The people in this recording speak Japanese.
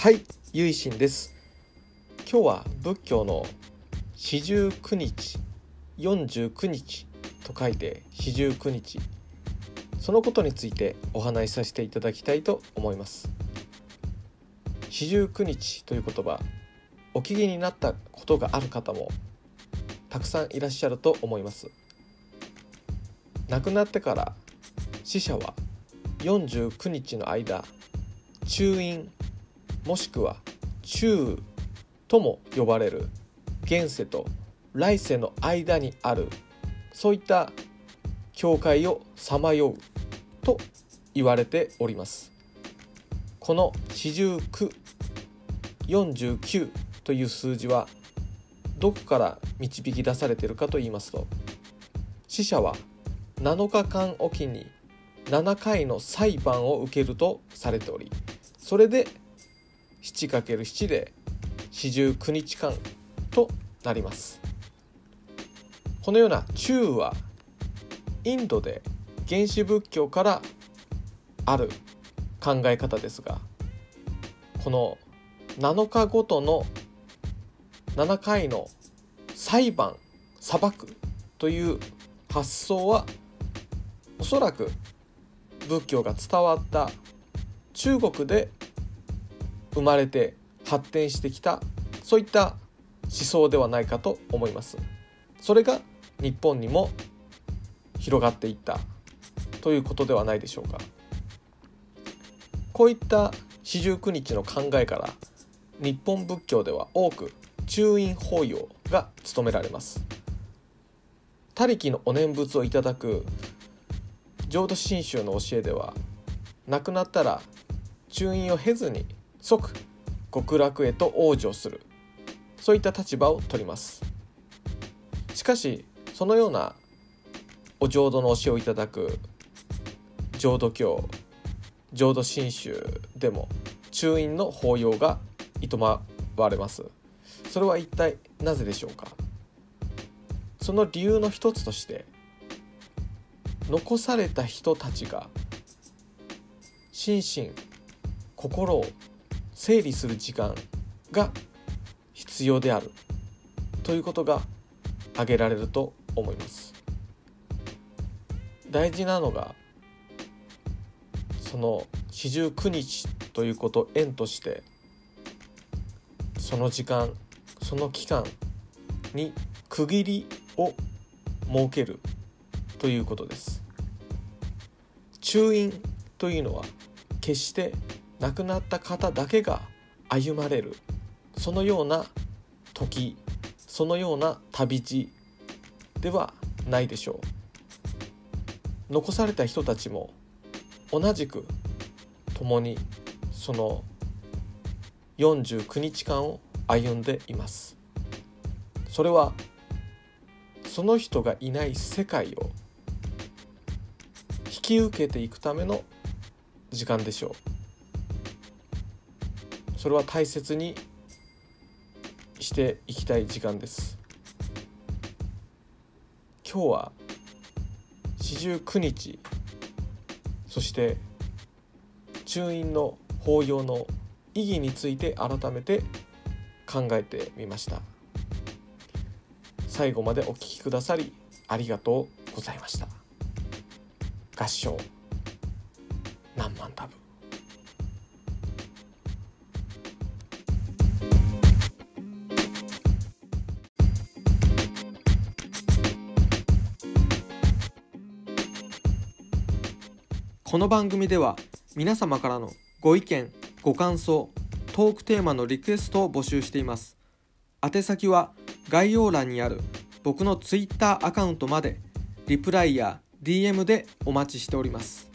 はい、ゆいしんです。今日は仏教の四十九日、四十九日と書いて四十九日。そのことについてお話しさせていただきたいと思います。四十九日という言葉、お聞きになったことがある方もたくさんいらっしゃると思います。亡くなってから死者は49日の間中陰もしくは中とも呼ばれる現世と来世の間にあるそういった境界をさまようと言われておりますこの四十九49という数字はどこから導き出されているかと言いますと死者は7日間おきに7回の裁判を受けるとされておりそれで 7×7 で四十九日間となります。このような中はインドで原始仏教からある考え方ですがこの7日ごとの7回の裁判裁くという発想はおそらく仏教が伝わった中国で生まれて発展してきたそういった思想ではないかと思います。それが日本にも広がっていったということではないでしょうか。こういった四十九日の考えから日本仏教では多く中陰法要が務められます。他力のお念仏をいただく浄土真宗の教えでは亡くなったら中陰を経ずに即極楽へと往生する。そういった立場を取ります。しかしそのようなお浄土の教えをいただく浄土教浄土真宗でも中陰の法要が営まわれます。それは一体なぜでしょうか？その理由の一つとして残された人たちが心身心を整理する時間が必要である。ということが挙げられると思います。大事なのがその四十九日ということを縁としてその時間その期間に区切りを設けるということです。中陰というのは決して亡くなった方だけが歩まれる。そのような時そのような旅路ではないでしょう。残された人たちも同じく共にその49日間を歩んでいます。それはその人がいない世界を引き受けていくための時間でしょう。それは大切にしていきたい時間です。今日は四十九日そして中陰の法要の意義について改めて考えてみました。最後までお聴きくださりありがとうございました。合唱何万タブ？この番組では皆様からのご意見ご感想トークテーマのリクエストを募集しています。宛先は概要欄にある僕の Twitter アカウントまでリプライや DM でお待ちしております。